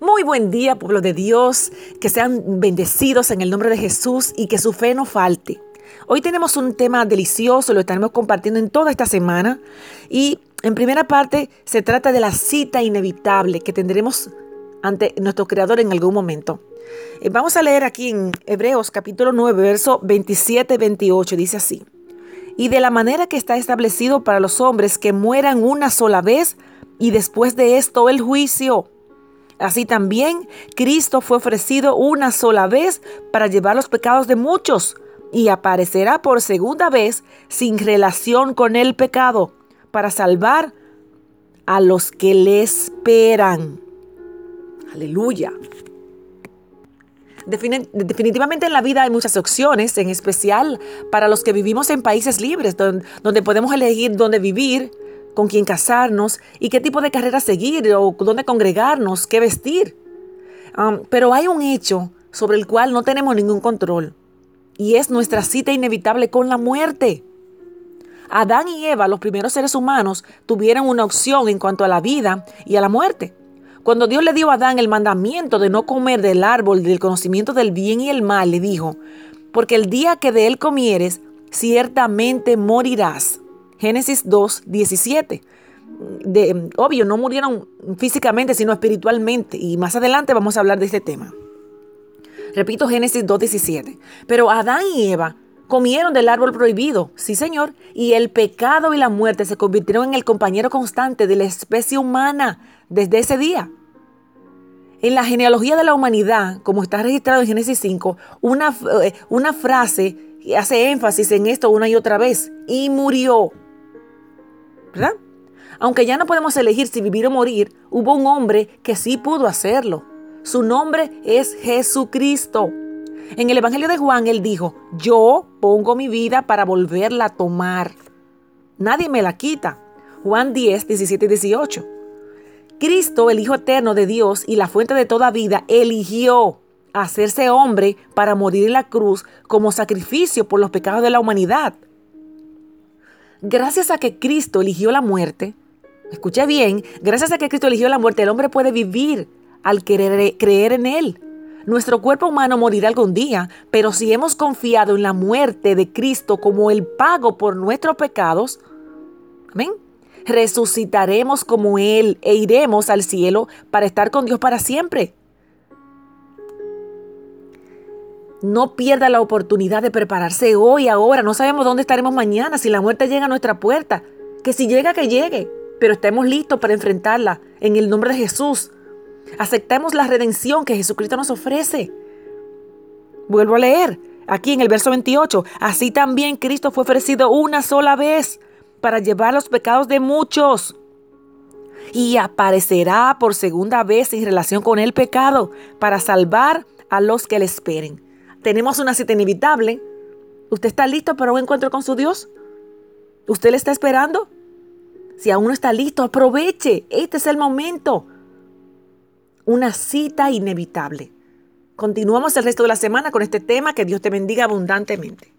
Muy buen día, pueblo de Dios, que sean bendecidos en el nombre de Jesús y que su fe no falte. Hoy tenemos un tema delicioso, lo estaremos compartiendo en toda esta semana y en primera parte se trata de la cita inevitable que tendremos ante nuestro Creador en algún momento. Eh, vamos a leer aquí en Hebreos capítulo 9, verso 27-28, dice así. Y de la manera que está establecido para los hombres que mueran una sola vez y después de esto el juicio Así también Cristo fue ofrecido una sola vez para llevar los pecados de muchos y aparecerá por segunda vez sin relación con el pecado para salvar a los que le esperan. Aleluya. Definitivamente en la vida hay muchas opciones, en especial para los que vivimos en países libres, donde, podemos elegir dónde vivir, con quién casarnos y qué tipo de carrera seguir o dónde congregarnos, qué vestir. Um, pero hay un hecho sobre el cual no tenemos ningún control y es nuestra cita inevitable con la muerte. Adán y Eva, los primeros seres humanos, tuvieron una opción en cuanto a la vida y a la muerte. Cuando Dios le dio a Adán el mandamiento de no comer del árbol del conocimiento del bien y el mal, le dijo, porque el día que de él comieres, ciertamente morirás. Génesis 2, 17. De, obvio, no murieron físicamente, sino espiritualmente. Y más adelante vamos a hablar de este tema. Repito, Génesis 2, 17. Pero Adán y Eva comieron del árbol prohibido, sí señor, y el pecado y la muerte se convirtieron en el compañero constante de la especie humana desde ese día. En la genealogía de la humanidad, como está registrado en Génesis 5, una, eh, una frase hace énfasis en esto una y otra vez, y murió. Aunque ya no podemos elegir si vivir o morir, hubo un hombre que sí pudo hacerlo. Su nombre es Jesucristo. En el Evangelio de Juan él dijo, yo pongo mi vida para volverla a tomar. Nadie me la quita. Juan 10, 17 y 18. Cristo, el Hijo eterno de Dios y la fuente de toda vida, eligió hacerse hombre para morir en la cruz como sacrificio por los pecados de la humanidad. Gracias a que Cristo eligió la muerte, escuche bien, gracias a que Cristo eligió la muerte, el hombre puede vivir al querer, creer en Él. Nuestro cuerpo humano morirá algún día, pero si hemos confiado en la muerte de Cristo como el pago por nuestros pecados, amén, resucitaremos como Él e iremos al cielo para estar con Dios para siempre. No pierda la oportunidad de prepararse hoy, ahora. No sabemos dónde estaremos mañana, si la muerte llega a nuestra puerta. Que si llega, que llegue. Pero estemos listos para enfrentarla en el nombre de Jesús. Aceptemos la redención que Jesucristo nos ofrece. Vuelvo a leer aquí en el verso 28. Así también Cristo fue ofrecido una sola vez para llevar los pecados de muchos. Y aparecerá por segunda vez en relación con el pecado para salvar a los que le esperen. Tenemos una cita inevitable. ¿Usted está listo para un encuentro con su Dios? ¿Usted le está esperando? Si aún no está listo, aproveche. Este es el momento. Una cita inevitable. Continuamos el resto de la semana con este tema. Que Dios te bendiga abundantemente.